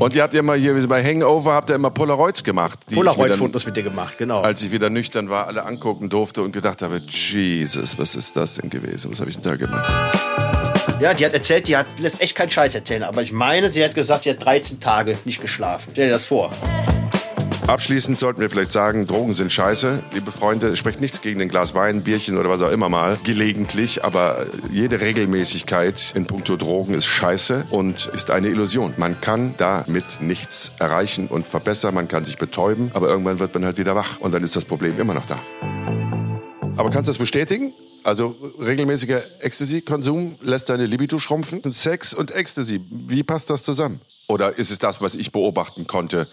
Und ihr habt ja immer hier bei Hangover habt ihr immer Polaroids gemacht. Polaroid-Fotos mit dir gemacht, genau. Als ich wieder nüchtern war, alle angucken durfte und gedacht habe, Jesus, was ist das denn gewesen? Was habe ich denn da gemacht? Ja, die hat erzählt, die hat lässt echt keinen Scheiß erzählen. Aber ich meine, sie hat gesagt, sie hat 13 Tage nicht geschlafen. Stell dir das vor. Abschließend sollten wir vielleicht sagen, Drogen sind scheiße. Liebe Freunde, es spricht nichts gegen ein Glas Wein, Bierchen oder was auch immer mal. Gelegentlich, aber jede Regelmäßigkeit in puncto Drogen ist scheiße und ist eine Illusion. Man kann damit nichts erreichen und verbessern. Man kann sich betäuben, aber irgendwann wird man halt wieder wach und dann ist das Problem immer noch da. Aber kannst du das bestätigen? Also regelmäßiger Ecstasy-Konsum lässt deine Libido schrumpfen. Sex und Ecstasy, wie passt das zusammen? Oder ist es das, was ich beobachten konnte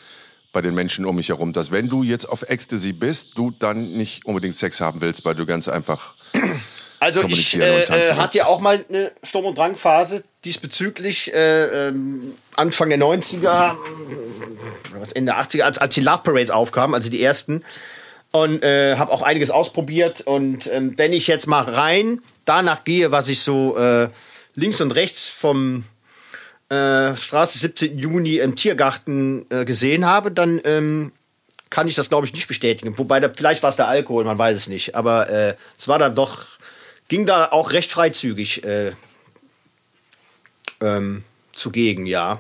bei den Menschen um mich herum, dass wenn du jetzt auf Ecstasy bist, du dann nicht unbedingt Sex haben willst, weil du ganz einfach Also ich kommunizieren äh, und tanzen äh, hatte ja auch mal eine Sturm- und Drangphase diesbezüglich äh, ähm, Anfang der 90er, oder was, Ende der 80er, als, als die Love Parades aufkamen, also die ersten. Und äh, habe auch einiges ausprobiert. Und ähm, wenn ich jetzt mal rein danach gehe, was ich so äh, links und rechts vom äh, Straße 17. Juni im Tiergarten äh, gesehen habe, dann ähm, kann ich das, glaube ich, nicht bestätigen. Wobei, da, vielleicht war es der Alkohol, man weiß es nicht. Aber äh, es war dann doch, ging da auch recht freizügig äh, ähm, zugegen, ja.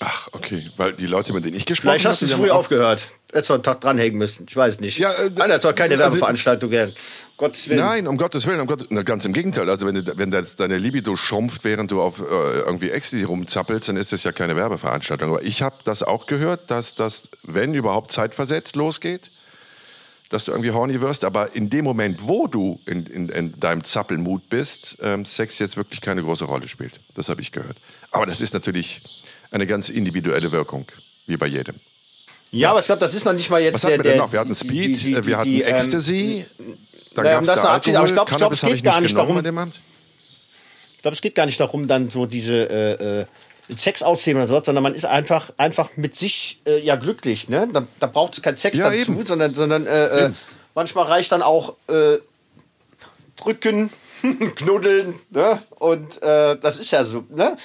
Ach, okay, weil die Leute, mit denen ich gesprochen Vielleicht hast du es früh aufgehört. Hättest du einen Tag dranhängen müssen. Ich weiß nicht. Ja, äh, Einer soll keine also- Werbeveranstaltung werden. Gottes Willen. Nein, um Gottes Willen, um Gottes, na, ganz im Gegenteil. Also wenn, du, wenn das deine Libido schrumpft, während du auf äh, irgendwie Ecstasy rumzappelst, dann ist das ja keine Werbeveranstaltung. Aber ich habe das auch gehört, dass das, wenn überhaupt zeitversetzt losgeht, dass du irgendwie horny wirst. Aber in dem Moment, wo du in, in, in deinem Zappelmut bist, ähm, Sex jetzt wirklich keine große Rolle spielt. Das habe ich gehört. Aber das ist natürlich eine ganz individuelle Wirkung, wie bei jedem. Ja, aber ich glaube, das ist noch nicht mal jetzt Was der, hatten wir denn noch? Wir hatten die- Speed, die- die- äh, wir hatten die, ähm, Ecstasy, dann naja, um das da abzuschließen, aber ich glaub- ich glaub, es geht gar nicht darum-. Ich glaube, es geht gar nicht darum, dann so diese äh, äh, Sex auszählen oder so, sondern man ist einfach, einfach mit sich äh, ja glücklich. Ne? Da, da braucht es keinen Sex Ja, dazu, eben. sondern, sondern äh, äh, manchmal reicht dann auch äh, drücken, knuddeln. Ne? Und das ist ja so. Ne?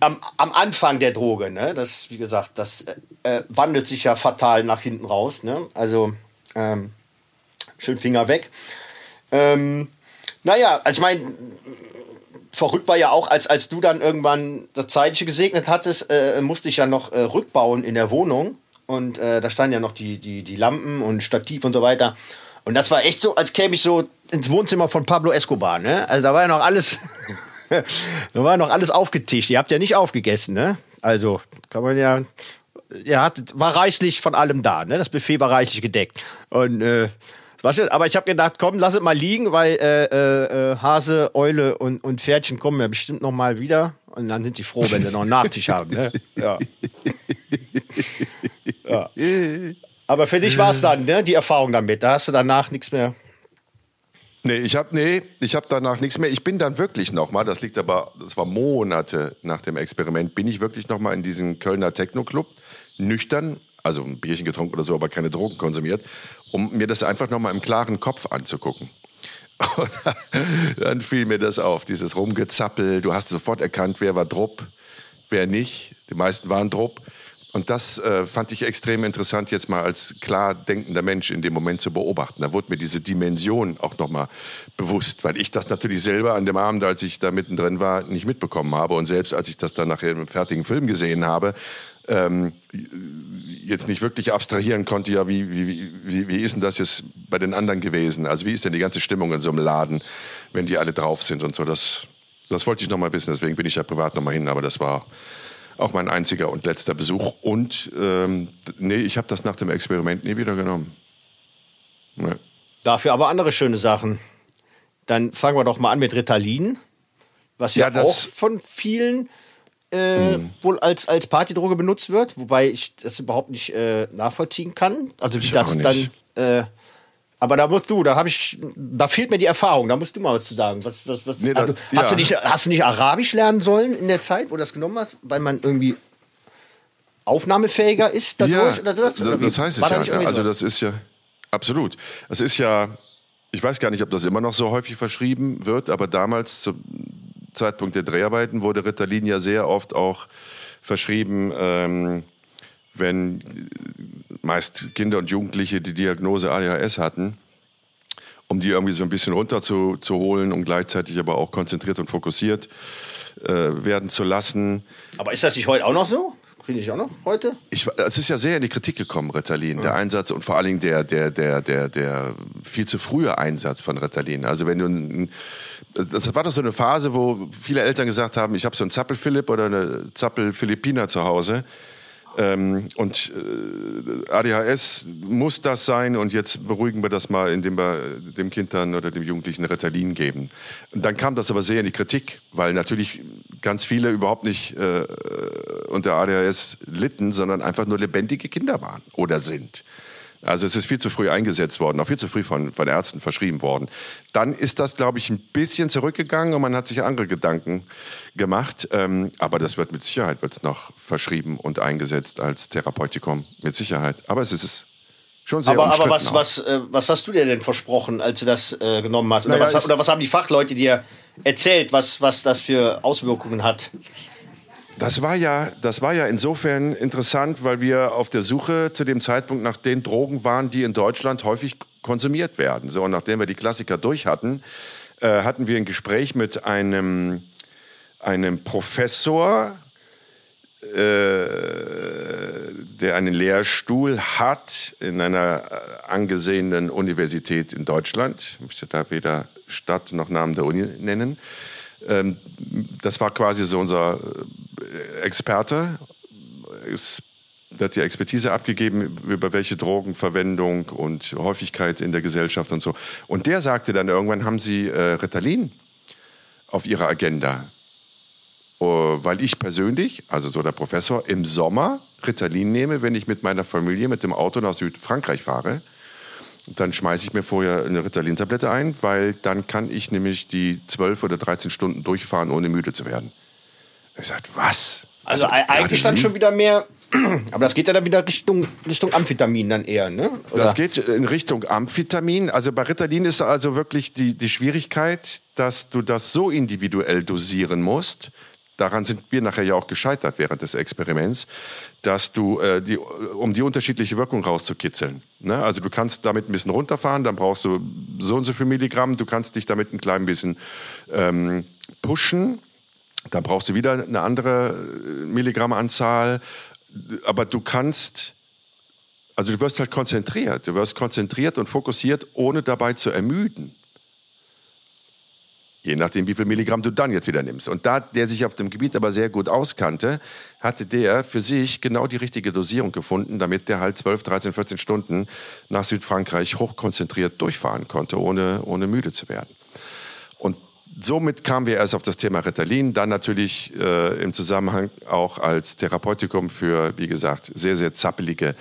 Am, am Anfang der Droge, ne? das, wie gesagt, das äh, wandelt sich ja fatal nach hinten raus. Ne? Also ähm, schön Finger weg. Ähm, naja, also ich meine, verrückt war ja auch, als, als du dann irgendwann das Zeitliche gesegnet hattest, äh, musste ich ja noch äh, rückbauen in der Wohnung. Und äh, da standen ja noch die, die, die Lampen und Stativ und so weiter. Und das war echt so, als käme ich so ins Wohnzimmer von Pablo Escobar. Ne? Also da war ja noch alles, da war noch alles aufgetischt. Ihr habt ja nicht aufgegessen, ne? Also kann man ja, ihr war reichlich von allem da. Ne? Das Buffet war reichlich gedeckt. Und äh, was ist, aber ich habe gedacht, komm, lass es mal liegen, weil äh, äh, äh, Hase, Eule und, und Pferdchen kommen ja bestimmt noch mal wieder. Und dann sind die froh, wenn sie noch einen Nachtisch haben. Ne? Ja. ja. Aber für dich war es dann, ne, die Erfahrung damit. Da hast du danach nichts mehr. Nee, ich habe nee, habe danach nichts mehr. Ich bin dann wirklich noch mal, das liegt aber, das war Monate nach dem Experiment, bin ich wirklich noch mal in diesen Kölner Techno-Club, nüchtern, also ein Bierchen getrunken oder so, aber keine Drogen konsumiert, um mir das einfach noch mal im klaren Kopf anzugucken. Und dann fiel mir das auf, dieses Rumgezappel. Du hast sofort erkannt, wer war Drupp, wer nicht. Die meisten waren Drupp. Und das äh, fand ich extrem interessant, jetzt mal als klar denkender Mensch in dem Moment zu beobachten. Da wurde mir diese Dimension auch nochmal bewusst, weil ich das natürlich selber an dem Abend, als ich da mittendrin war, nicht mitbekommen habe. Und selbst als ich das dann nachher im fertigen Film gesehen habe, ähm, jetzt nicht wirklich abstrahieren konnte, ja, wie, wie, wie, wie ist denn das jetzt bei den anderen gewesen? Also wie ist denn die ganze Stimmung in so einem Laden, wenn die alle drauf sind und so. Das, das wollte ich noch mal wissen, deswegen bin ich ja privat noch mal hin, aber das war auch mein einziger und letzter Besuch. Und ähm, nee, ich habe das nach dem Experiment nie wieder genommen. Nee. Dafür aber andere schöne Sachen. Dann fangen wir doch mal an mit Ritalin, was ja, Ja, das- auch von vielen äh, wohl als, als Partydroge benutzt wird, wobei ich das überhaupt nicht äh, nachvollziehen kann. Also wie Ich das dann. Äh, aber da musst du, da habe ich, da fehlt mir die Erfahrung. Da musst du mal was zu sagen. Was, was, was, Nee, da- also, hast, ja. du nicht, hast du nicht Arabisch lernen sollen in der Zeit, wo du das genommen hast, weil man irgendwie aufnahmefähiger ist dadurch? Ja, oder sowas? Oder das, das heißt es da ja. irgendwie Also das ist ja absolut. Es ist ja, ich weiß gar nicht, ob das immer noch so häufig verschrieben wird, aber damals Zeitpunkt der Dreharbeiten wurde Ritalin ja sehr oft auch verschrieben, ähm, wenn meist Kinder und Jugendliche die Diagnose ADHS hatten, um die irgendwie so ein bisschen runterzuholen und gleichzeitig aber auch konzentriert und fokussiert äh, werden zu lassen. Aber ist das nicht heute auch noch so? Kriege ich auch noch heute? Ich, es ist ja sehr in die Kritik gekommen, Ritalin, ja. der Einsatz und vor allen Dingen der, der, der, der, der viel zu frühe Einsatz von Ritalin. Also wenn du das war doch so eine Phase, wo viele Eltern gesagt haben, ich habe so einen Zappel-Philipp oder eine Zappel-Philippiner zu Hause. Ähm, und äh, ADHS muss das sein und jetzt beruhigen wir das mal, indem wir dem Kind dann oder dem Jugendlichen Ritalin geben. Dann kam das aber sehr in die Kritik, weil natürlich ganz viele überhaupt nicht äh, unter ADHS litten, sondern einfach nur lebendige Kinder waren oder sind. Also es ist viel zu früh eingesetzt worden, auch viel zu früh von, von Ärzten verschrieben worden. Dann ist das, glaube ich, ein bisschen zurückgegangen und man hat sich andere Gedanken gemacht. Ähm, aber das wird mit Sicherheit wird's noch verschrieben und eingesetzt als Therapeutikum, mit Sicherheit. Aber es ist Schon sehr aber, aber was, was, äh, was hast du dir denn versprochen, als du das äh, genommen hast? Oder, naja, was, oder was haben die Fachleute dir erzählt, was, was das für Auswirkungen hat? Das war ja, das war ja insofern interessant, weil wir auf der Suche zu dem Zeitpunkt nach den Drogen waren, die in Deutschland häufig konsumiert werden. So, und nachdem wir die Klassiker durch hatten, äh, hatten wir ein Gespräch mit einem, einem Professor, äh, der einen Lehrstuhl hat in einer äh, angesehenen Universität in Deutschland. Ich möchte da weder Stadt noch Namen der Uni nennen. Ähm, das war quasi so unser äh, Experte. Es wird die Expertise abgegeben über welche Drogenverwendung und Häufigkeit in der Gesellschaft und so. Und der sagte dann irgendwann, haben Sie äh, Ritalin auf Ihrer Agenda? Uh, weil ich persönlich, also so der Professor, im Sommer Ritalin nehme, wenn ich mit meiner Familie mit dem Auto nach Südfrankreich fahre dann schmeiße ich mir vorher eine Ritalin-Tablette ein, weil dann kann ich nämlich die 12 oder 13 Stunden durchfahren, ohne müde zu werden. Ich sagte, was? Also, also eigentlich dann schon wieder mehr, aber das geht ja dann wieder Richtung, Richtung Amphetamin dann eher, ne? Oder? Das geht in Richtung Amphetamin. Also bei Ritalin ist also wirklich die, die Schwierigkeit, dass du das so individuell dosieren musst, daran sind wir nachher ja auch gescheitert während des Experiments, dass du, äh, die, um die unterschiedliche Wirkung rauszukitzeln. Ne? Also du kannst damit ein bisschen runterfahren, dann brauchst du so und so viel Milligramm, du kannst dich damit ein klein bisschen ähm, pushen, dann brauchst du wieder eine andere äh, Milligrammanzahl, aber du kannst, also du wirst halt konzentriert, du wirst konzentriert und fokussiert, ohne dabei zu ermüden. Je nachdem, wie viel Milligramm du dann jetzt wieder nimmst. Und da der sich auf dem Gebiet aber sehr gut auskannte, hatte der für sich genau die richtige Dosierung gefunden, damit der halt 12, 13, 14 Stunden nach Südfrankreich hochkonzentriert durchfahren konnte, ohne, ohne müde zu werden. Somit kamen wir erst auf das Thema Ritalin, dann natürlich äh, im Zusammenhang auch als Therapeutikum für, wie gesagt, sehr, sehr zappelige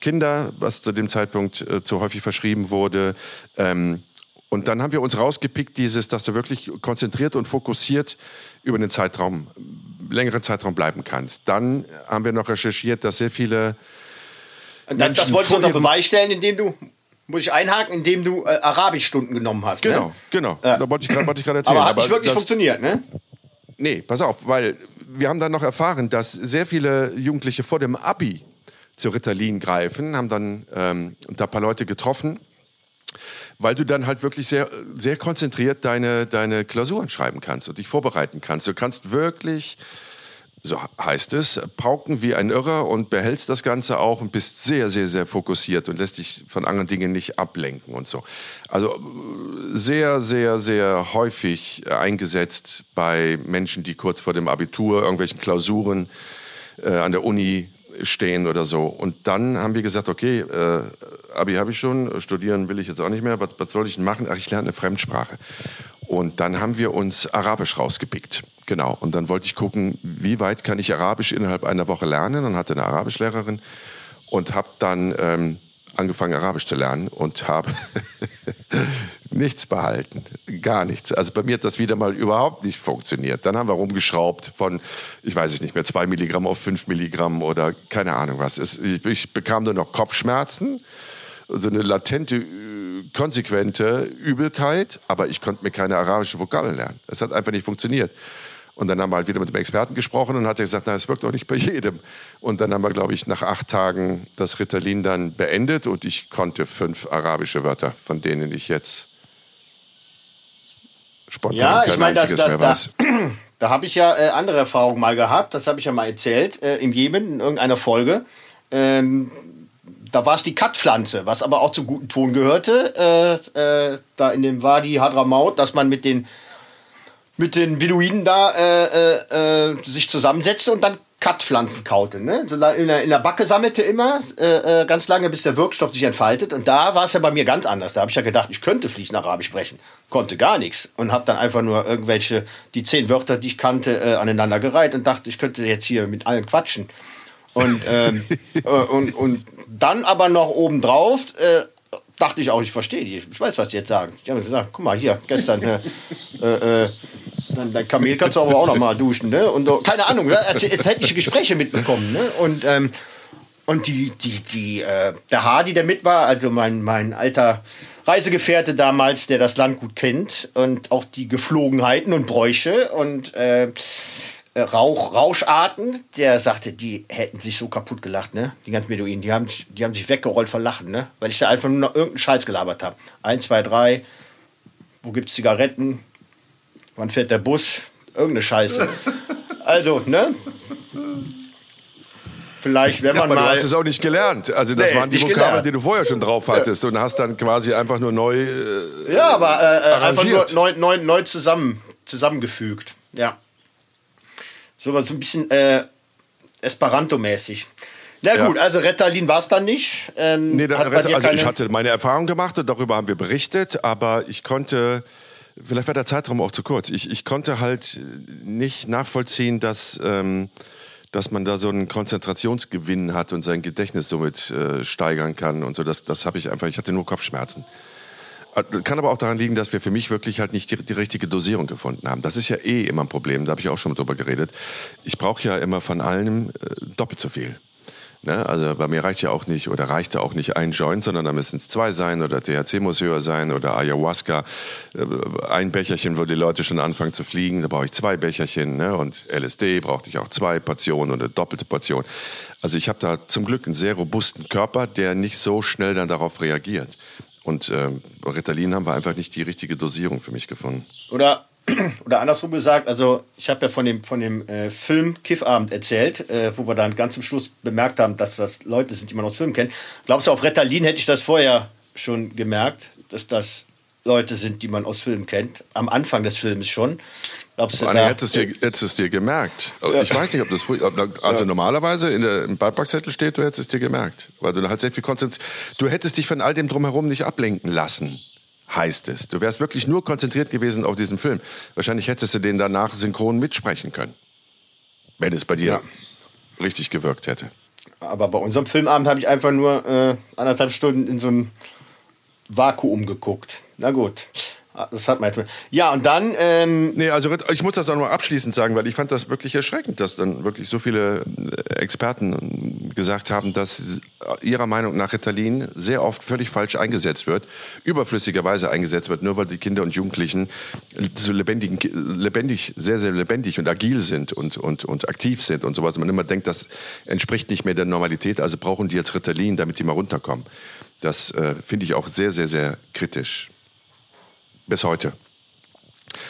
Kinder, was zu dem Zeitpunkt äh, zu häufig verschrieben wurde. Ähm, und dann haben wir uns rausgepickt, dieses, dass du wirklich konzentriert und fokussiert über einen Zeitraum, längeren Zeitraum bleiben kannst. Dann haben wir noch recherchiert, dass sehr viele. Menschen das wolltest du unter Beweis stellen, indem du muss ich einhaken, indem du äh, Arabischstunden genommen hast. Genau, ne? genau. Ja. Da wollte ich gerade erzählen. Aber hat nicht wirklich das, funktioniert, ne? Nee, pass auf, weil wir haben dann noch erfahren, dass sehr viele Jugendliche vor dem Abi zu Ritalin greifen, haben dann ähm, da ein paar Leute getroffen weil du dann halt wirklich sehr, sehr konzentriert deine, deine Klausuren schreiben kannst und dich vorbereiten kannst. Du kannst wirklich, so heißt es, pauken wie ein Irrer und behältst das Ganze auch und bist sehr, sehr, sehr fokussiert und lässt dich von anderen Dingen nicht ablenken und so. Also sehr, sehr, sehr häufig eingesetzt bei Menschen, die kurz vor dem Abitur irgendwelchen Klausuren äh, an der Uni stehen oder so. Und dann haben wir gesagt, okay, äh, Abi habe ich schon, studieren will ich jetzt auch nicht mehr, was, was soll ich denn machen? Ach, ich lerne eine Fremdsprache. Und dann haben wir uns Arabisch rausgepickt. Genau. Und dann wollte ich gucken, wie weit kann ich Arabisch innerhalb einer Woche lernen. Dann hatte eine Arabischlehrerin und habe dann ähm, angefangen, Arabisch zu lernen und habe nichts behalten. Gar nichts. Also bei mir hat das wieder mal überhaupt nicht funktioniert. Dann haben wir rumgeschraubt von, ich weiß es nicht mehr, zwei Milligramm auf fünf Milligramm oder keine Ahnung was. ich, ich bekam nur noch Kopfschmerzen, so eine latente, konsequente Übelkeit, aber ich konnte mir keine arabische Vokabel lernen. Es hat einfach nicht funktioniert. Und dann haben wir halt wieder mit dem Experten gesprochen und hat er gesagt, na, es wirkt auch nicht bei jedem. Und dann haben wir, glaube ich, nach acht Tagen das Ritalin dann beendet und ich konnte fünf arabische Wörter, von denen ich jetzt spontan ja, kein ich mein, einziges das, das, mehr weiß. Da, da habe ich ja äh, andere Erfahrungen mal gehabt, das habe ich ja mal erzählt, äh, im Jemen, in irgendeiner Folge. Ähm, da war es die Katpflanze, was aber auch zum guten Ton gehörte, äh, äh, da in dem Wadi Hadramaut, dass man mit den mit den Beduinen da äh, äh, äh sich zusammensetzte und dann Katpflanzen kaute. Ne? So in, der, in der Backe sammelte immer äh, ganz lange, bis der Wirkstoff sich entfaltet. Und da war es ja bei mir ganz anders. Da habe ich ja gedacht, ich könnte fließend Arabisch sprechen. Konnte gar nichts. Und habe dann einfach nur irgendwelche, die zehn Wörter, die ich kannte, äh, aneinander gereiht und dachte, ich könnte jetzt hier mit allen quatschen. Und, ähm, äh, und, und dann aber noch obendrauf äh, dachte ich auch, ich verstehe die. Ich weiß, was die jetzt sagen. Die haben gesagt, guck mal, hier, gestern, äh, äh, dein Kamel kannst du aber auch noch mal duschen, ne? Und keine Ahnung, ne? erzählliche Gespräche mitbekommen, ne? Und, ähm, und die, die, die, äh, der Hardy, der mit war, also mein, mein alter Reisegefährte damals, der das Land gut kennt und auch die Geflogenheiten und Bräuche und äh, äh, Rauch, Rauscharten, der sagte, die hätten sich so kaputt gelacht, ne? Die ganzen Beduinen, die haben, die haben sich weggerollt vor Lachen, ne? Weil ich da einfach nur noch irgendeinen Scheiß gelabert habe. Eins, zwei, drei, wo gibt's Zigaretten? Wann fährt der Bus? Irgendeine Scheiße. also, ne? Vielleicht, wenn man ja, aber mal. Du hast es auch nicht gelernt. Also, das nee, waren die Vokabeln, die du vorher schon drauf hattest ja. und hast dann quasi einfach nur neu. Äh, ja, aber äh, äh einfach nur neu, neu, neu zusammen, zusammengefügt. Ja. So ein bisschen äh, Esperanto-mäßig. Na gut, ja. also Retalin war es dann nicht. Ähm, nee, da, also ich hatte meine Erfahrung gemacht und darüber haben wir berichtet, aber ich konnte, vielleicht war der Zeitraum auch zu kurz, ich, ich konnte halt nicht nachvollziehen, dass, ähm, dass man da so einen Konzentrationsgewinn hat und sein Gedächtnis somit äh, steigern kann und so. Das, das habe ich einfach, ich hatte nur Kopfschmerzen. Äh, kann aber auch daran liegen, dass wir für mich wirklich halt nicht die, die richtige Dosierung gefunden haben. Das ist ja eh immer ein Problem, da habe ich auch schon drüber geredet. Ich brauche ja immer von allem äh, doppelt so viel. Ne? Also bei mir reicht ja auch nicht oder reichte auch nicht ein Joint, sondern da müssen es zwei sein oder THC muss höher sein oder Ayahuasca. Äh, ein Becherchen, wo die Leute schon anfangen zu fliegen, da brauche ich zwei Becherchen. Ne? Und LSD brauchte ich auch zwei Portionen oder doppelte Portion. Also ich habe da zum Glück einen sehr robusten Körper, der nicht so schnell dann darauf reagiert. Und äh, Ritalin haben wir einfach nicht die richtige Dosierung für mich gefunden. Oder, oder andersrum gesagt, also ich habe ja von dem, von dem äh, Film Kiffabend erzählt, äh, wo wir dann ganz zum Schluss bemerkt haben, dass das Leute sind, die man aus Filmen kennt. Glaubst du, auf Ritalin hätte ich das vorher schon gemerkt, dass das Leute sind, die man aus Filmen kennt? Am Anfang des Films schon. Glaubst du, da hättest, dir, hättest es dir gemerkt. Ich weiß nicht, ob das also ja. normalerweise in der, im Beipackzettel steht, du hättest es dir gemerkt, weil du halt sehr viel konzentriert. Du hättest dich von all dem drumherum nicht ablenken lassen, heißt es. Du wärst wirklich nur konzentriert gewesen auf diesen Film. Wahrscheinlich hättest du den danach synchron mitsprechen können, wenn es bei dir ja. richtig gewirkt hätte. Aber bei unserem Filmabend habe ich einfach nur äh, anderthalb Stunden in so ein Vakuum geguckt. Na gut. Ah, das hat man Ja, und dann. Ähm nee, also ich muss das auch nur abschließend sagen, weil ich fand das wirklich erschreckend, dass dann wirklich so viele äh, Experten gesagt haben, dass ihrer Meinung nach Ritalin sehr oft völlig falsch eingesetzt wird, überflüssigerweise eingesetzt wird, nur weil die Kinder und Jugendlichen so lebendig, lebendig sehr, sehr lebendig und agil sind und, und, und aktiv sind und sowas. Man immer denkt, das entspricht nicht mehr der Normalität, also brauchen die jetzt Ritalin, damit die mal runterkommen. Das äh, finde ich auch sehr, sehr, sehr kritisch. Bis heute.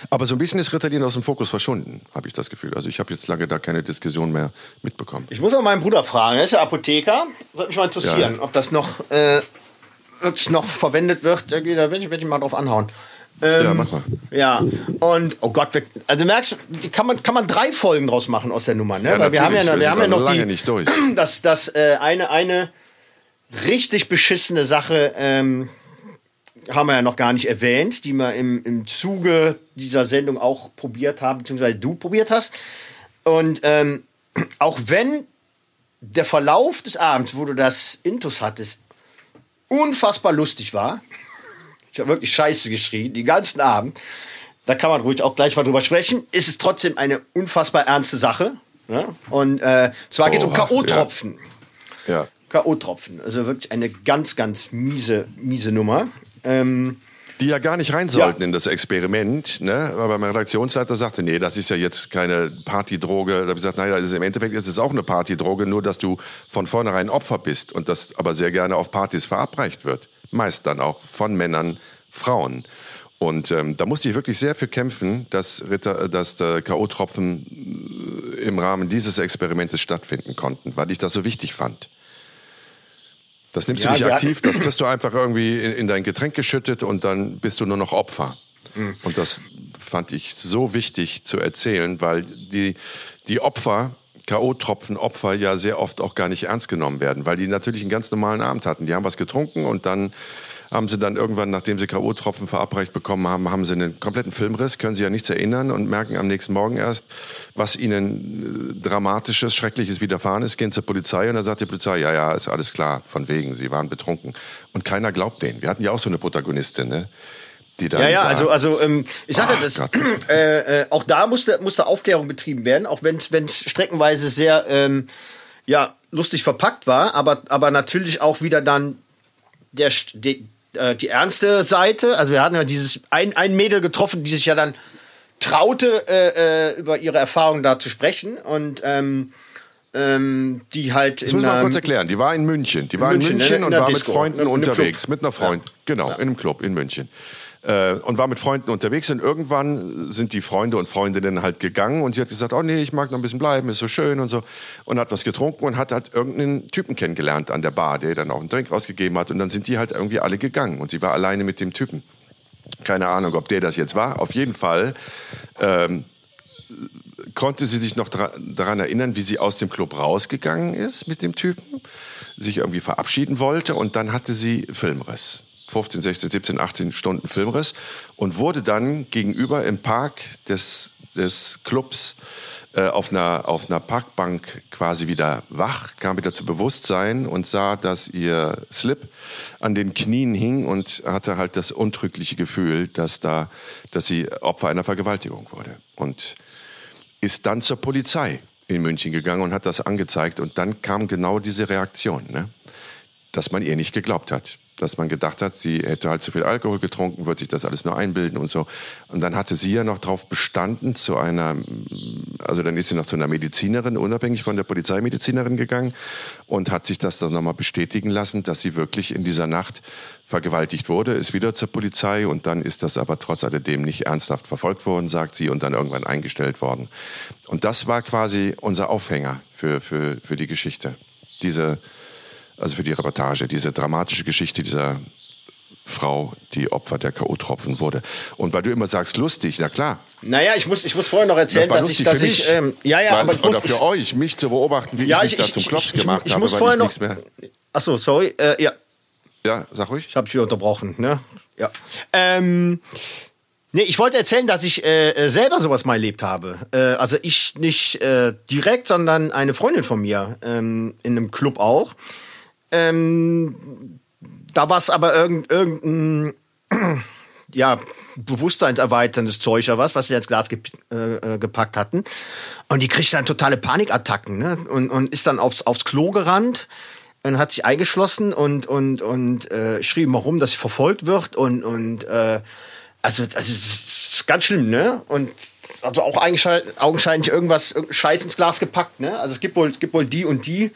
Aber so ein bisschen ist Ritalin aus dem Fokus verschwunden, habe ich das Gefühl. Also ich habe jetzt lange da keine Diskussion mehr mitbekommen. Ich muss auch meinen Bruder fragen, er ist ja Apotheker. Würde mich mal interessieren, ja. ob das noch, äh, noch verwendet wird. Da werde ich, werd ich mal drauf anhauen. Ähm, ja, mach mal. Ja, und oh Gott, also merkst du, kann man, kann man drei Folgen draus machen aus der Nummer, ne? Ja, Weil wir haben ja, wir, wir haben ja noch die, nicht durch. das, das äh, eine, eine richtig beschissene Sache, ähm, haben wir ja noch gar nicht erwähnt, die wir im, im Zuge dieser Sendung auch probiert haben, beziehungsweise du probiert hast. Und ähm, auch wenn der Verlauf des Abends, wo du das Intus hattest, unfassbar lustig war, ich habe wirklich Scheiße geschrien, den ganzen Abend, da kann man ruhig auch gleich mal drüber sprechen, ist es trotzdem eine unfassbar ernste Sache. Ne? Und äh, zwar geht es um K.O.-Tropfen. Ja. ja. K.O.-Tropfen. Also wirklich eine ganz, ganz miese, miese Nummer. Ähm, die ja gar nicht rein sollten ja. in das Experiment. Ne? Aber mein Redaktionsleiter sagte, nee, das ist ja jetzt keine Partydroge. Da habe ich gesagt, naja, ist, im Endeffekt ist es auch eine Partydroge, nur dass du von vornherein Opfer bist und das aber sehr gerne auf Partys verabreicht wird. Meist dann auch von Männern, Frauen. Und ähm, da musste ich wirklich sehr für kämpfen, dass, Ritter, dass der K.O.-Tropfen äh, im Rahmen dieses Experimentes stattfinden konnten, weil ich das so wichtig fand. Das nimmst ja, du nicht aktiv, das kriegst du einfach irgendwie in, in, dein Getränk geschüttet und dann bist du nur noch Opfer. Mhm. Und das fand ich so wichtig zu erzählen, weil die, die Opfer, K.O.-Tropfen Opfer ja sehr oft auch gar nicht ernst genommen werden, weil die natürlich einen ganz normalen Abend hatten. Die haben was getrunken und dann haben sie dann irgendwann, nachdem sie K.O.-Tropfen verabreicht bekommen haben, haben sie einen kompletten Filmriss, können sie ja nichts erinnern und merken am nächsten Morgen erst, was ihnen äh, dramatisches, schreckliches widerfahren ist, gehen zur Polizei und dann sagt die Polizei, ja, ja, ist alles klar, von wegen, sie waren betrunken. Und keiner glaubt denen. Wir hatten ja auch so eine Protagonistin, ne? ja, ja, also, also ähm, ich sagte, Ach, das, äh, äh, auch da musste, musste Aufklärung betrieben werden, auch wenn es streckenweise sehr ähm, ja, lustig verpackt war, aber, aber natürlich auch wieder dann der, die, äh, die ernste Seite. Also wir hatten ja dieses ein, ein Mädel getroffen, die sich ja dann traute, äh, äh, über ihre Erfahrungen da zu sprechen und ähm, ähm, die halt. Das müssen wir mal kurz erklären. Die war in München. Die war in München, München in, in und war Disco, mit Freunden in, unterwegs, mit einer Freund. Ja. Genau, ja. in einem Club in München äh, und war mit Freunden unterwegs und irgendwann sind die Freunde und Freundinnen halt gegangen und sie hat gesagt, oh nee, ich mag noch ein bisschen bleiben, ist so schön und so und hat was getrunken und hat halt irgendeinen Typen kennengelernt an der Bar, der dann auch einen Drink rausgegeben hat und dann sind die halt irgendwie alle gegangen und sie war alleine mit dem Typen. Keine Ahnung, ob der das jetzt war. Auf jeden Fall ähm, konnte sie sich noch daran erinnern, wie sie aus dem Club rausgegangen ist mit dem Typen, sich irgendwie verabschieden wollte und dann hatte sie Filmriss. 15, 16, 17, 18 Stunden Filmriss und wurde dann gegenüber im Park des, des Clubs äh, auf, einer, auf einer Parkbank quasi wieder wach, kam wieder zu Bewusstsein und sah, dass ihr Slip an den Knien hing und hatte halt das untrügliche Gefühl, dass, da, dass sie Opfer einer Vergewaltigung wurde. Und ist dann zur Polizei in München gegangen und hat das angezeigt. Und dann kam genau diese Reaktion, ne? dass man ihr nicht geglaubt hat dass man gedacht hat, sie hätte halt zu viel Alkohol getrunken, wird sich das alles nur einbilden und so. Und dann hatte sie ja noch darauf bestanden, zu einer, also dann ist sie noch zu einer Medizinerin, unabhängig von der Polizeimedizinerin gegangen und hat sich das dann nochmal bestätigen lassen, dass sie wirklich in dieser Nacht vergewaltigt wurde, ist wieder zur Polizei und dann ist das aber trotz alledem nicht ernsthaft verfolgt worden, sagt sie, und dann irgendwann eingestellt worden. Und das war quasi unser Aufhänger für, für, für die Geschichte. Diese, also für die Reportage, diese dramatische Geschichte dieser Frau, die Opfer der K.O.-Tropfen wurde. Und weil du immer sagst, lustig, na klar. Naja, ich muss, ich muss vorher noch erzählen, das dass ich, dass ich, ähm, ja, ja, weil, aber ich muss, oder für ich, euch, mich zu beobachten, wie ja, ich mich ich, da zum Klops gemacht ich, habe, muss weil ich nichts mehr. Achso, sorry, äh, ja. Ja, sag ruhig. Ich habe dich wieder unterbrochen, ne? Ja. Ähm, Nee, ich wollte erzählen, dass ich äh, äh, selber sowas mal erlebt habe. Äh, also ich nicht äh, direkt, sondern eine Freundin von mir ähm, in einem Club auch. Ähm, da war es aber irgend, irgendein ja, bewusstseinserweiterndes Zeug oder was, was sie ins Glas ge äh, äh, gepackt hatten. Und die kriegt dann totale Panikattacken ne? und, und ist dann aufs, aufs Klo gerannt und hat sich eingeschlossen und, und, und äh, schrieb mal rum, dass sie verfolgt wird und, und äh, also, also ist ganz schlimm, ne? Und also auch augenscheinlich irgendwas, Scheiß ins Glas gepackt, ne? Also es gibt wohl, es gibt wohl die und die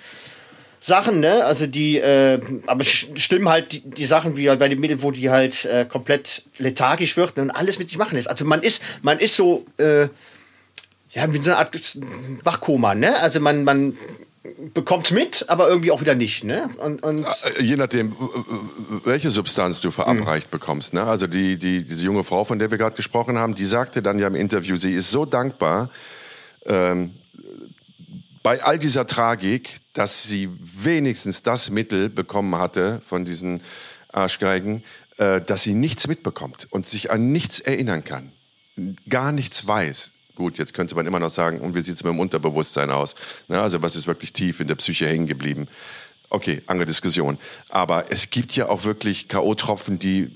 Sachen, ne? Also die, äh, aber stimmen halt die, die Sachen wie halt bei den Mädels, wo die halt äh, komplett lethargisch wird und alles mit sich machen lässt. Also man ist, man ist so, äh, ja, wie so eine Art Wachkoma, ne? Also man, man bekommt mit, aber irgendwie auch wieder nicht, ne? Und, und äh, Je nachdem, welche Substanz du verabreicht mhm. bekommst, ne? Also die, die, diese junge Frau, von der wir gerade gesprochen haben, die sagte dann ja im Interview, sie ist so dankbar, ähm, bei all dieser Tragik, dass sie wenigstens das Mittel bekommen hatte von diesen Arschgeigen, äh, dass sie nichts mitbekommt und sich an nichts erinnern kann, gar nichts weiß. Gut, jetzt könnte man immer noch sagen, und wie sieht es mit dem Unterbewusstsein aus? Na, also was ist wirklich tief in der Psyche hängen geblieben? Okay, andere Diskussion. Aber es gibt ja auch wirklich K.O.-Tropfen, die äh,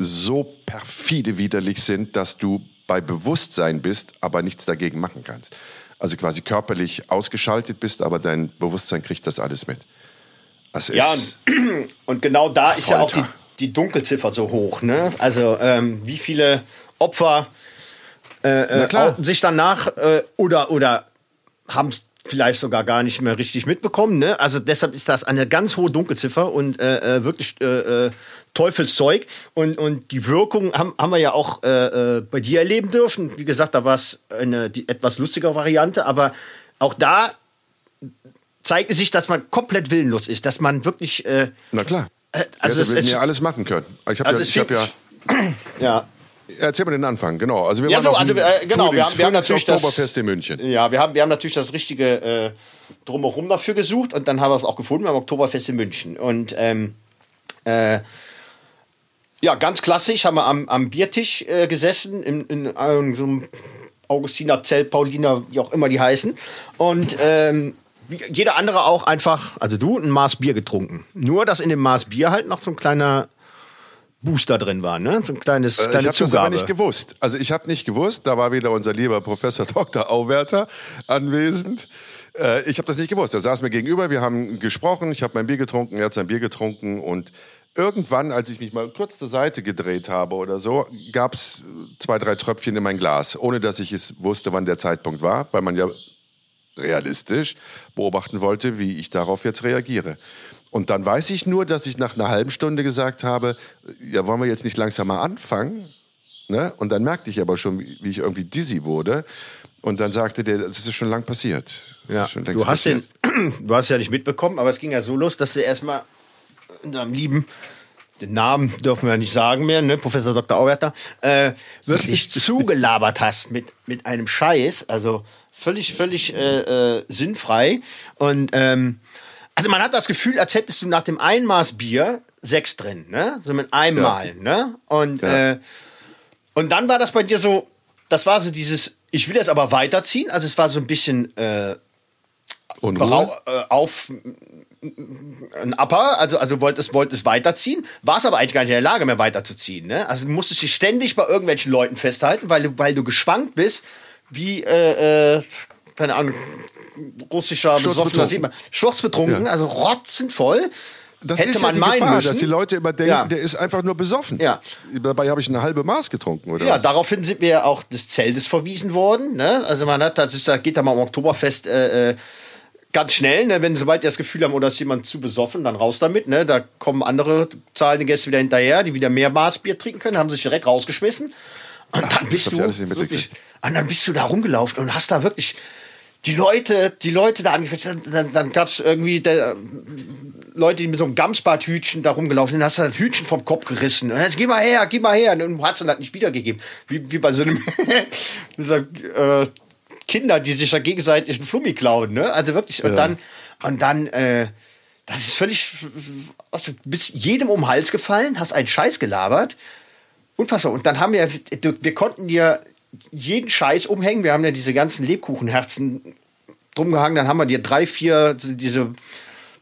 so perfide widerlich sind, dass du bei Bewusstsein bist, aber nichts dagegen machen kannst also quasi körperlich ausgeschaltet bist, aber dein Bewusstsein kriegt das alles mit. Das ja, und, und, genau da Folter. ist ja auch die, die Dunkelziffer so hoch. Ne? Also ähm, wie viele Opfer äh, äh, sich danach äh, oder, oder haben es vielleicht sogar gar nicht mehr richtig mitbekommen. Ne? Also deshalb ist das eine ganz hohe Dunkelziffer und äh, äh wirklich äh, äh, Teufelszeug. Und, und die Wirkung haben, haben wir ja auch äh, bei dir erleben dürfen. Wie gesagt, da war es eine die etwas lustigere Variante, aber auch da zeigt es sich, dass man komplett willenlos ist, dass man wirklich. Na klar. Also ja, es, ja alles machen können. Ich habe also ja, hab ja, ja. Erzähl mal den Anfang, genau. Also wir ja, so, also, äh, genau, wir haben, wir haben natürlich Oktoberfest in München. Ja, wir haben, wir haben natürlich das richtige äh, drumherum dafür gesucht und dann haben wir es auch gefunden beim Oktoberfest in München. Und ähm, äh, ja, ganz klassisch haben wir am, am Biertisch äh, gesessen, in, in, in so einem Augustiner Zelt, Pauliner, wie auch immer die heißen. Und ähm, jeder andere auch einfach, also du, ein Maß Bier getrunken. Nur, dass in dem Maß Bier halt noch so ein kleiner Booster drin war, ne? So ein kleines, äh, kleine ich habe das aber nicht gewusst. Also ich habe nicht gewusst, da war wieder unser lieber Professor Dr. Auwerter anwesend. Äh, ich habe das nicht gewusst. Er saß mir gegenüber, wir haben gesprochen, ich habe mein Bier getrunken, er hat sein Bier getrunken und irgendwann, als ich mich mal kurz zur Seite gedreht habe oder so, gab es zwei, drei Tröpfchen in mein Glas, ohne dass ich es wusste, wann der Zeitpunkt war, weil man ja realistisch beobachten wollte, wie ich darauf jetzt reagiere. Und dann weiß ich nur, dass ich nach einer halben Stunde gesagt habe, ja, wollen wir jetzt nicht langsam mal anfangen? Ne? Und dann merkte ich aber schon, wie ich irgendwie dizzy wurde. Und dann sagte der, das ist schon lang passiert. Ja. du, hast Den, du hast ja nicht mitbekommen, aber es ging ja so los, dass du erstmal in deinem lieben den Namen dürfen wir nicht sagen mehr, ne? Professor Dr. Auwerter, äh, wirklich zugelabert hast mit, mit einem Scheiß, also völlig, völlig äh, äh, sinnfrei. Und ähm, also man hat das Gefühl, als hättest du nach dem Einmaß Bier sechs drin, ne? So mit einem Mal, ja. ne? Und, ja. äh, und dann war das bei dir so, das war so dieses, ich will jetzt aber weiterziehen. Also es war so ein bisschen äh, Unruhe? Äh, auf ein Upper, also, also wolltest, wolltest weiterziehen, warst aber eigentlich gar nicht in der Lage mehr weiterzuziehen. Ne? Also du musstest dich ständig bei irgendwelchen Leuten festhalten, weil du, weil du geschwankt bist, wie, äh, äh, keine Ahnung, russischer besoffener, sieht man, sturzbetrunken, ja. also rotzenvoll. Das Hätte ist man ja die Gefahr, müssen. dass die Leute immer denken, ja. der ist einfach nur besoffen. Ja. Dabei habe ich eine halbe Maß getrunken, oder? Ja, was? daraufhin sind wir ja auch des Zeltes verwiesen worden. Ne? Also man hat, das ist, da geht da mal am Oktoberfest äh, äh, ganz schnell, ne? wenn sobald die das Gefühl haben, oder ist jemand zu besoffen, dann raus damit. Ne? Da kommen andere zahlende Gäste wieder hinterher, die wieder mehr Maßbier trinken können, haben sich direkt rausgeschmissen. Und dann bist du wirklich, und dann bist du da rumgelaufen und hast da wirklich die Leute, die Leute da angeguckt. Dann, dann gab es irgendwie der, Leute, die mit so einem Gamsbart-Hütchen da rumgelaufen sind, hast du das Hütchen vom Kopf gerissen. Und dann, geh mal her, geh mal her. Und hat es dann halt nicht wiedergegeben. Wie, wie bei so einem dieser, äh, Kinder, die sich da gegenseitig einen Flummi klauen. Ne? Also wirklich. Und ja. dann, und dann äh, das ist völlig, du bist jedem um den Hals gefallen, hast einen Scheiß gelabert Unfassbar. Und dann haben wir, wir konnten dir jeden Scheiß umhängen. Wir haben ja diese ganzen Lebkuchenherzen drum gehangen. Dann haben wir dir drei, vier, diese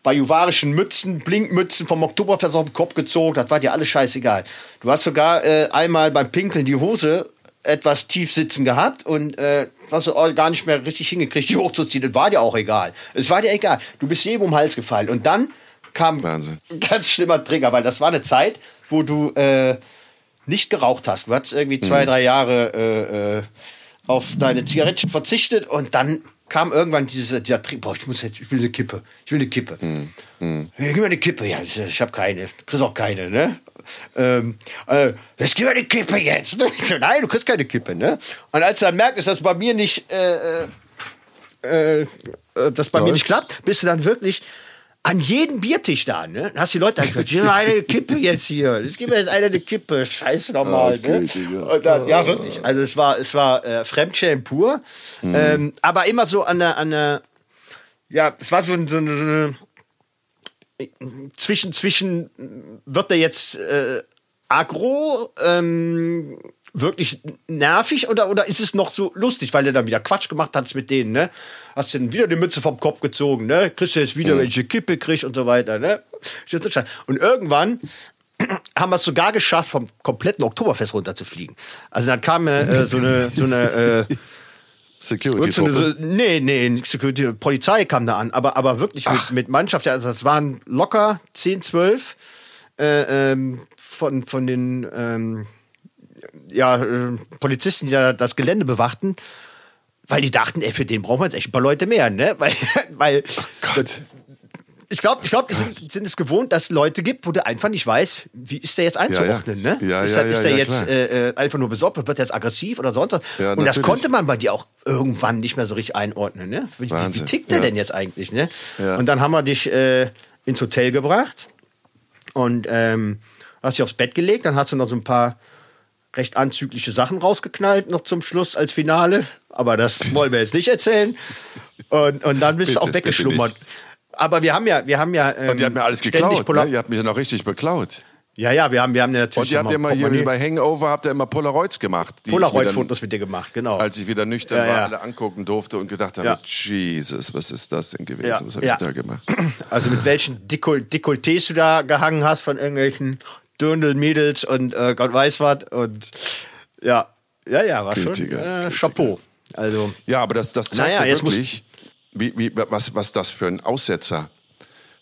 bajuwarischen Mützen, Blinkmützen vom Oktoberfest auf den Kopf gezogen. Das war dir alles scheißegal. Du hast sogar äh, einmal beim Pinkeln die Hose etwas tief sitzen gehabt und äh, hast du gar nicht mehr richtig hingekriegt, die hochzuziehen. Das war dir auch egal. Es war dir egal. Du bist jedem um den Hals gefallen. Und dann kam Wahnsinn. ein ganz schlimmer Trigger, weil das war eine Zeit, wo du äh, nicht geraucht hast. Du hast irgendwie zwei, mhm. drei Jahre äh, äh, auf deine Zigaretten verzichtet und dann kam irgendwann diese, dieser Trieb, boah, ich muss jetzt, ich will eine Kippe, ich will eine Kippe. Mhm. Ja, gib mir eine Kippe, ja, ich habe keine, du kriegst auch keine, ne? Ähm, äh, jetzt gib mir eine Kippe jetzt. Ich so, nein, du kriegst keine Kippe, ne? Und als du dann merkst, dass bei mir nicht, äh, äh, äh, dass bei Läuft. mir nicht klappt, bist du dann wirklich an jedem Biertisch da, ne? Hast die Leute dann gesagt, ich eine Kippe jetzt hier. Ich gebe jetzt eine eine Kippe. Scheiße nochmal, okay, ne? Und dann, ja, wirklich. Also es war, es war äh, Fremdschämen pur. Mhm. Ähm, aber immer so an der, an der, ja, es war so, so, so eine, zwischen, zwischen, wird der jetzt äh, agro, ähm, wirklich nervig oder, oder ist es noch so lustig, weil er dann wieder Quatsch gemacht hat mit denen, ne? Hast du dann wieder die Mütze vom Kopf gezogen, ne? Kriegst du jetzt wieder, mhm. welche Kippe kriegst und so weiter, ne? Und irgendwann haben wir es sogar geschafft, vom kompletten Oktoberfest runterzufliegen. Also dann kam äh, so eine, so eine äh, Security. So, so, nee, nee, Security, Polizei kam da an, aber, aber wirklich mit, mit, Mannschaft, also das waren locker 10, 12 äh, ähm, von, von den ähm, ja, äh, Polizisten, die da das Gelände bewachten, weil die dachten, ey, für den brauchen wir jetzt echt ein paar Leute mehr, ne? Weil, weil Gott. ich glaube, ich glaub, die sind, sind es gewohnt, dass es Leute gibt, wo du einfach nicht weißt, wie ist der jetzt einzuordnen, Ja, ja. ne? Ja, ist ja, der, ist der jetzt äh, äh, einfach nur besorgt und wird jetzt aggressiv oder sonst was? Und das natürlich. konnte man bei dir auch irgendwann nicht mehr so richtig einordnen, ne? Wie, wie, wie tickt der denn jetzt eigentlich, ne? Und dann haben wir dich äh, ins Hotel gebracht und ähm, hast dich aufs Bett gelegt, dann hast du noch so ein paar recht anzügliche Sachen rausgeknallt, noch zum Schluss als Finale. Aber das wollen wir jetzt nicht erzählen. Und, und dann bist du Bitte, auch weggeschlummert. Aber wir haben ja, wir haben ja. Ähm, Und die hat mir alles geklaut. Ne? Ihr habt mich ja noch richtig beklaut. ja, ja, wir haben, wir haben ja natürlich. Und ihr habt immer hier bei Hangover habt ihr immer Polaroids gemacht. Polaroid-Fotos mit dir gemacht, genau. Als ich wieder nüchtern Ja, war, ja. alle angucken durfte und gedacht habe, Ja. Jesus, was ist das denn gewesen? Was habe ich da gemacht? Also mit welchen Dekol Dekolletés du da gehangen hast von irgendwelchen Dirndl-Mädels und äh, Gott weiß was. Und ja, ja, ja, war schon Gütiger, äh. Chapeau. Also, Ja, aber das, das zeigt Naja, ja wirklich, wie, wie, was, was das für ein Aussetzer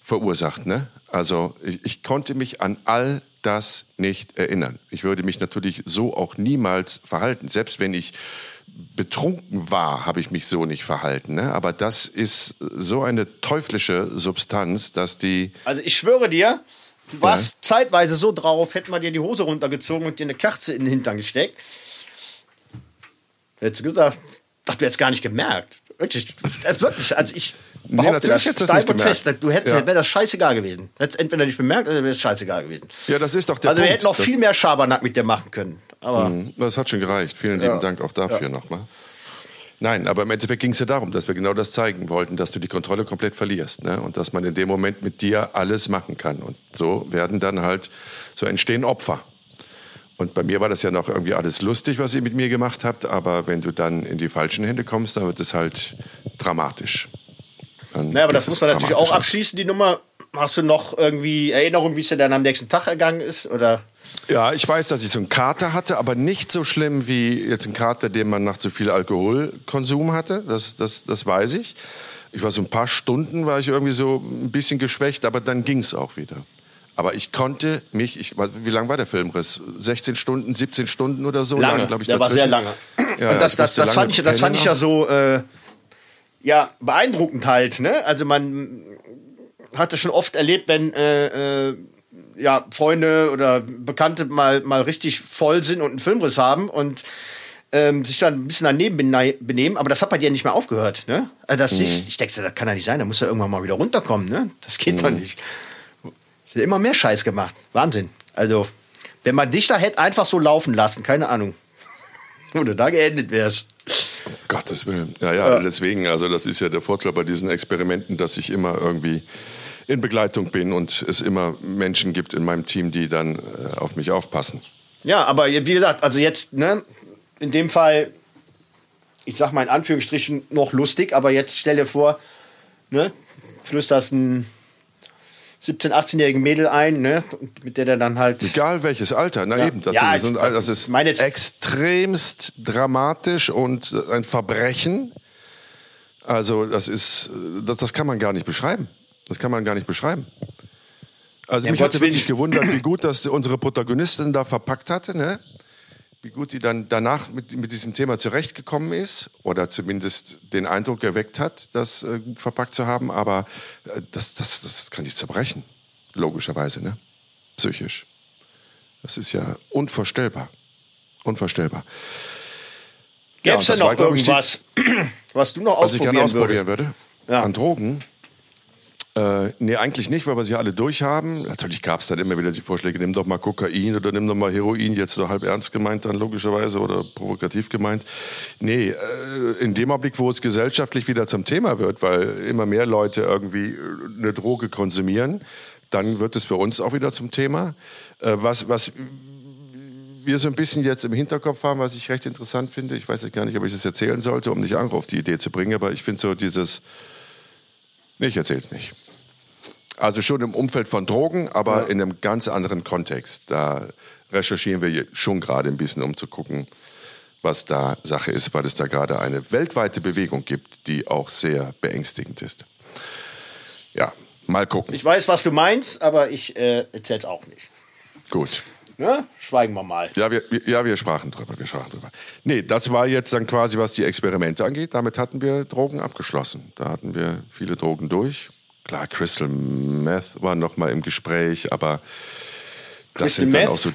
verursacht. Ne? Also ich, ich konnte mich an all das nicht erinnern. Ich würde mich natürlich so auch niemals verhalten. Selbst wenn ich betrunken war, habe ich mich so nicht verhalten. Ne? Aber das ist so eine teuflische Substanz, dass die... also ich schwöre dir, du warst zeitweise so drauf, hätten wir dir die Hose runtergezogen und dir eine Kerze in den Hintern gesteckt. Hättest du gesagt, das du jetzt gar nicht gemerkt. Wirklich, äh, wirklich. Also ich Nee, behaupte natürlich das hättest steif und gemerkt. fest. Du hättest, Ja. wäre das scheißegal gewesen. Hättest entweder nicht bemerkt oder wäre es scheißegal gewesen. Ja, das ist doch der also wir Punkt. hätten noch viel mehr Schabernack mit dir machen können. Aber Mhm, Das hat schon gereicht. Vielen lieben Dank auch dafür nochmal. Nein, aber im Endeffekt ging es ja darum, dass wir genau das zeigen wollten, dass du die Kontrolle komplett verlierst ne? und dass man in dem Moment mit dir alles machen kann. Und so werden dann halt, so entstehen Opfer. Und bei mir war das ja noch irgendwie alles lustig, was ihr mit mir gemacht habt, aber wenn du dann in die falschen Hände kommst, dann wird es halt dramatisch. Dann naja, aber das muss man natürlich auch ab. abschließen, die Nummer. Hast du noch irgendwie Erinnerung, wie es dir dann am nächsten Tag ergangen ist? Oder? Ja, ich weiß, dass ich so einen Kater hatte, aber nicht so schlimm wie jetzt ein Kater, den man nach zu viel Alkoholkonsum hatte. Das, das, das weiß ich. Ich war so ein paar Stunden, war ich irgendwie so ein bisschen geschwächt, aber dann ging es auch wieder. Aber ich konnte mich, ich, wie lang war der Filmriss? 16 Stunden, 17 Stunden oder so? Lange, glaub ich, der war sehr dazwischen. lange. Ja, und das, das, das, lange fand ich, das fand ich ja so äh, ja, beeindruckend halt. Ne? Also man hatte schon oft erlebt, wenn äh, äh, ja, Freunde oder Bekannte mal, mal richtig voll sind und einen Filmriss haben und ähm, sich dann ein bisschen daneben bene- benehmen, aber das hat bei dir nicht mehr aufgehört. Ne? Also das ist, ich denke, das kann ja nicht sein, da muss er irgendwann mal wieder runterkommen. Ne? Das geht doch nicht. Ist ja immer mehr Scheiß gemacht. Wahnsinn. Also, wenn man dich da hätte einfach so laufen lassen, keine Ahnung. Wo du da geendet wärst. Um Gottes Willen. Ja, ja, deswegen, also das ist ja der Vorteil bei diesen Experimenten, dass ich immer irgendwie in Begleitung bin und es immer Menschen gibt in meinem Team, die dann äh, auf mich aufpassen. Ja, aber wie gesagt, also jetzt, ne, in dem Fall, ich sag mal in Anführungsstrichen noch lustig, aber jetzt stell dir vor, ne, flüsterst ein 17-, 18-jährigen Mädel ein, ne, mit der der dann halt. Egal welches Alter, na Ja. eben, das, Ja, ist, ich- das ist meine extremst dramatisch und ein Verbrechen. Also das ist, das, das kann man gar nicht beschreiben. Das kann man gar nicht beschreiben. Also Ja, mich hat es wirklich gewundert, wie gut das unsere Protagonistin da verpackt hatte, ne? Wie gut die dann danach mit, mit diesem Thema zurechtgekommen ist oder zumindest den Eindruck erweckt hat, das äh, gut verpackt zu haben. Aber äh, das, das, das kann ich zerbrechen, logischerweise, ne? Psychisch. Das ist ja unvorstellbar. Unvorstellbar. Ja, Gäbe es und denn noch irgendwas, was du noch was ich gerne ausprobieren ausprobieren würdest? würde? Ja. An Drogen? Äh, nee, eigentlich nicht, weil wir sie alle durchhaben. Natürlich gab es dann immer wieder die Vorschläge, nimm doch mal Kokain oder nimm doch mal Heroin, jetzt so halb ernst gemeint dann logischerweise oder provokativ gemeint. Nee, äh, in dem Augenblick, wo es gesellschaftlich wieder zum Thema wird, weil immer mehr Leute irgendwie äh, eine Droge konsumieren, dann wird es für uns auch wieder zum Thema. Äh, was, was wir so ein bisschen jetzt im Hinterkopf haben, was ich recht interessant finde. Ich weiß jetzt gar nicht, ob ich das erzählen sollte, um nicht andere auf die Idee zu bringen, aber ich finde so dieses. Nee, ich erzähle es nicht. Also schon im Umfeld von Drogen, aber in einem ganz anderen Kontext. Da recherchieren wir schon gerade ein bisschen, um zu gucken, was da Sache ist, weil es da gerade eine weltweite Bewegung gibt, die auch sehr beängstigend ist. Ja, mal gucken. Ich weiß, was du meinst, aber ich äh, erzähl's auch nicht. Gut. ne? schweigen wir mal. Ja wir, ja, wir sprachen drüber, wir sprachen drüber. Nee, das war jetzt dann quasi, was die Experimente angeht. Damit hatten wir Drogen abgeschlossen. Da hatten wir viele Drogen durch. Klar, Crystal Meth war noch mal im Gespräch, aber das Crystal sind dann Meth? auch so...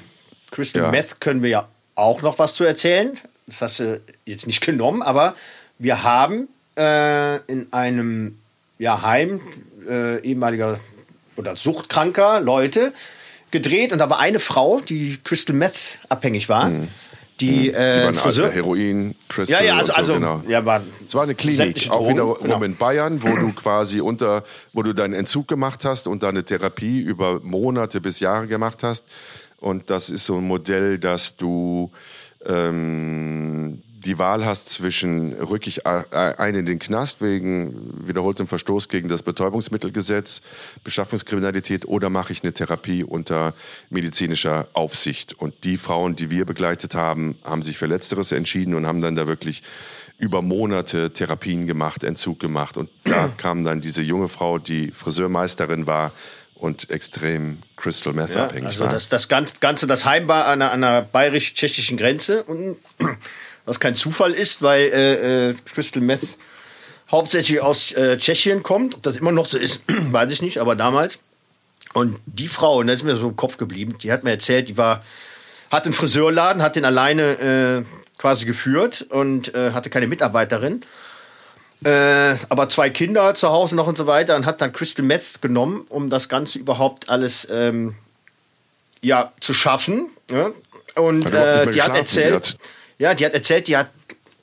Crystal Ja. Meth können wir ja auch noch was zu erzählen. Das hast du jetzt nicht genommen, aber wir haben äh, in einem ja, Heim äh, ehemaliger oder suchtkranker Leute gedreht und da war eine Frau, die Crystal Meth abhängig war. Mhm. Die äh, waren Friseur. also Heroin, Crystal Ja, ja, also, so, also genau. ja, war Es war eine Klinik, auch Drogen, wiederum genau. in Bayern, wo du quasi unter, wo du deinen Entzug gemacht hast und deine Therapie über Monate bis Jahre gemacht hast. Und das ist so ein Modell, dass du ähm, die Wahl hast zwischen rück ich ein in den Knast wegen wiederholtem Verstoß gegen das Betäubungsmittelgesetz, Beschaffungskriminalität oder mache ich eine Therapie unter medizinischer Aufsicht. Und die Frauen, die wir begleitet haben, haben sich für Letzteres entschieden und haben dann da wirklich über Monate Therapien gemacht, Entzug gemacht. Und da kam dann diese junge Frau, die Friseurmeisterin war und extrem Crystal Meth Ja, abhängig also war. das, das Ganze, das Heim war an der, an der bayerisch-tschechischen Grenze. Und was kein Zufall ist, weil äh, äh, Crystal Meth hauptsächlich aus äh, Tschechien kommt. Ob das immer noch so ist, weiß ich nicht, aber damals. Und die Frau, und das ist mir so im Kopf geblieben, die hat mir erzählt, die war, hat einen Friseurladen, hat den alleine äh, quasi geführt und äh, hatte keine Mitarbeiterin. Äh, aber zwei Kinder zu Hause noch und so weiter und hat dann Crystal Meth genommen, um das Ganze überhaupt alles ähm, ja, zu schaffen. Ja? Und überhaupt nicht äh, die hat erzählt, hat- ja, die hat erzählt, die hat,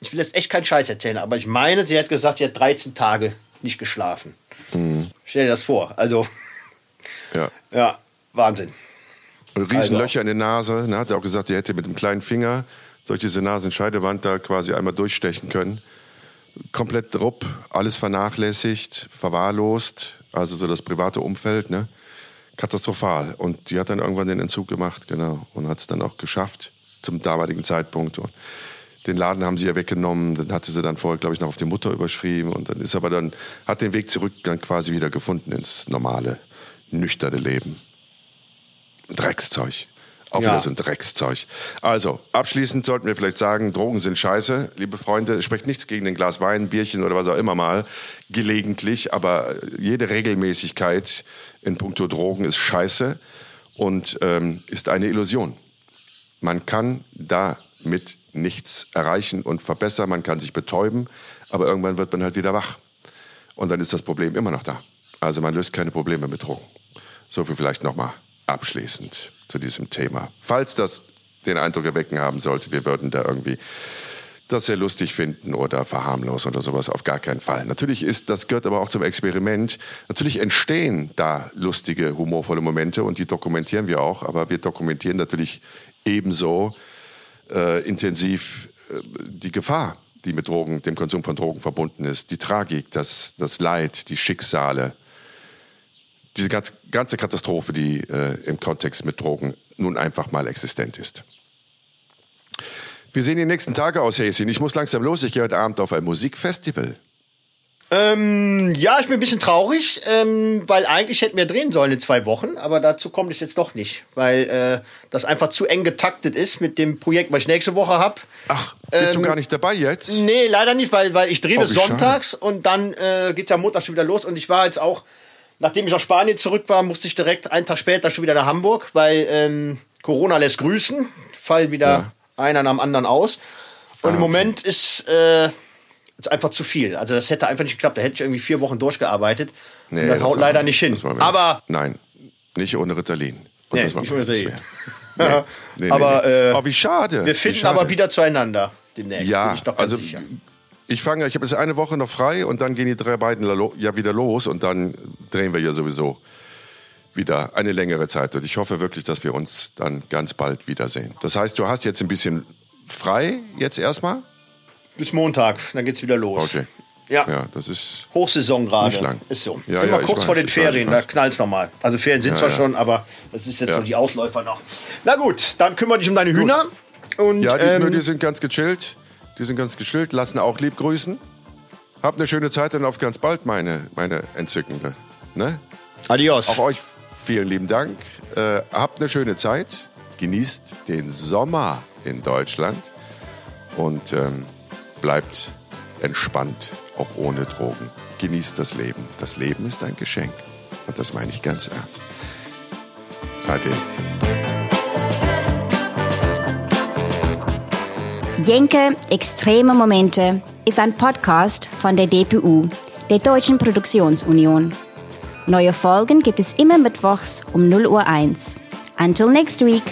ich will jetzt echt keinen Scheiß erzählen, aber ich meine, sie hat gesagt, sie hat 13 Tage nicht geschlafen. Mhm. Stell dir das vor. Also, ja. ja, Wahnsinn. Riesen Also- in der Nase. Ne, hat er auch gesagt, sie hätte mit dem kleinen Finger durch diese Nasenscheidewand da quasi einmal durchstechen können. Komplett drupp, alles vernachlässigt, verwahrlost, also so das private Umfeld, ne? Katastrophal. Und die hat dann irgendwann den Entzug gemacht, genau. Und hat es dann auch geschafft zum damaligen Zeitpunkt. Und den Laden haben sie ja weggenommen, dann hatte sie dann vorher, glaube ich, noch auf die Mutter überschrieben und dann ist aber dann, hat den Weg zurück dann quasi wieder gefunden ins normale, nüchterne Leben. Dreckszeug. Auch Ja. wieder so ein Dreckszeug. Also, abschließend sollten wir vielleicht sagen, Drogen sind scheiße. Liebe Freunde, es spricht nichts gegen ein Glas Wein, Bierchen oder was auch immer mal. Gelegentlich, aber jede Regelmäßigkeit in puncto Drogen ist scheiße und ähm, ist eine Illusion. Man kann damit nichts erreichen und verbessern, man kann sich betäuben, aber irgendwann wird man halt wieder wach. Und dann ist das Problem immer noch da. Also man löst keine Probleme mit Drogen. So viel vielleicht nochmal abschließend zu diesem Thema. Falls das den Eindruck erwecken haben sollte, wir würden da irgendwie das sehr lustig finden oder verharmlosen oder sowas, auf gar keinen Fall. Natürlich ist, das gehört aber auch zum Experiment. Natürlich entstehen da lustige, humorvolle Momente und die dokumentieren wir auch, aber wir dokumentieren natürlich ebenso äh, intensiv äh, die Gefahr, die mit Drogen, dem Konsum von Drogen verbunden ist, die Tragik, das, das Leid, die Schicksale, diese ganz- ganze Katastrophe, die äh, im Kontext mit Drogen nun einfach mal existent ist. Wir sehen die nächsten Tage aus, Häschen. Ich muss langsam los. Ich gehe heute Abend auf ein Musikfestival. Ähm, ja, ich bin ein bisschen traurig, ähm, weil eigentlich hätten wir drehen sollen in zwei Wochen, aber dazu kommt es jetzt doch nicht, weil äh, das einfach zu eng getaktet ist mit dem Projekt, was ich nächste Woche habe. Ach, bist Ähm, du gar nicht dabei jetzt? Nee, leider nicht, weil, weil ich drehe Oh, bis wie schade. sonntags und dann äh, geht ja Montag schon wieder los und ich war jetzt auch, nachdem ich aus Spanien zurück war, musste ich direkt einen Tag später schon wieder nach Hamburg, weil ähm, Corona lässt grüßen, fallen wieder Ja. einer nach dem anderen aus. Und im Moment ist äh, ist einfach zu viel. Also das hätte einfach nicht geklappt. Da hätte ich irgendwie vier Wochen durchgearbeitet. und das das haut war- leider nicht hin. das Aber Nein, nicht ohne Ritalin. Und Nee, das war nicht ohne Ritalin. Nee, nee, Aber, nee. äh, oh, wie schade. wir finden schade. aber wieder zueinander demnächst. Ja, bin ich doch ganz also sicher. ich fange, ich habe jetzt eine Woche noch frei und dann gehen die drei beiden ja wieder los und dann drehen wir ja sowieso wieder eine längere Zeit. Und ich hoffe wirklich, dass wir uns dann ganz bald wiedersehen. Das heißt, du hast jetzt ein bisschen frei jetzt erstmal? Bis Montag, dann geht's wieder los. Okay. Ja. Ja, das ist Hochsaison gerade. Nicht lang. Ist so. Ja, Immer ja, kurz weiß, vor den weiß, Ferien, da weiß. knallt's nochmal. Also Ferien sind Ja, zwar ja. schon, aber das ist jetzt so die Ausläufer noch. Na gut, dann kümmere dich um deine Hühner. Und, Ja, die, ähm, die sind ganz gechillt. Die sind ganz gechillt, lassen auch lieb grüßen. Habt eine schöne Zeit und auf ganz bald, meine, meine Entzückende. Ne? adios. Auch euch vielen lieben Dank. Äh, habt eine schöne Zeit. genießt den Sommer in Deutschland und ähm, bleibt entspannt, auch ohne Drogen. Genießt das Leben. Das Leben ist ein Geschenk. Und das meine ich ganz ernst. Ade. Jenke Extreme Momente ist ein Podcast von der DPU, der Deutschen Produktionsunion. Neue Folgen gibt es immer mittwochs um 0 Uhr 1. Until next week.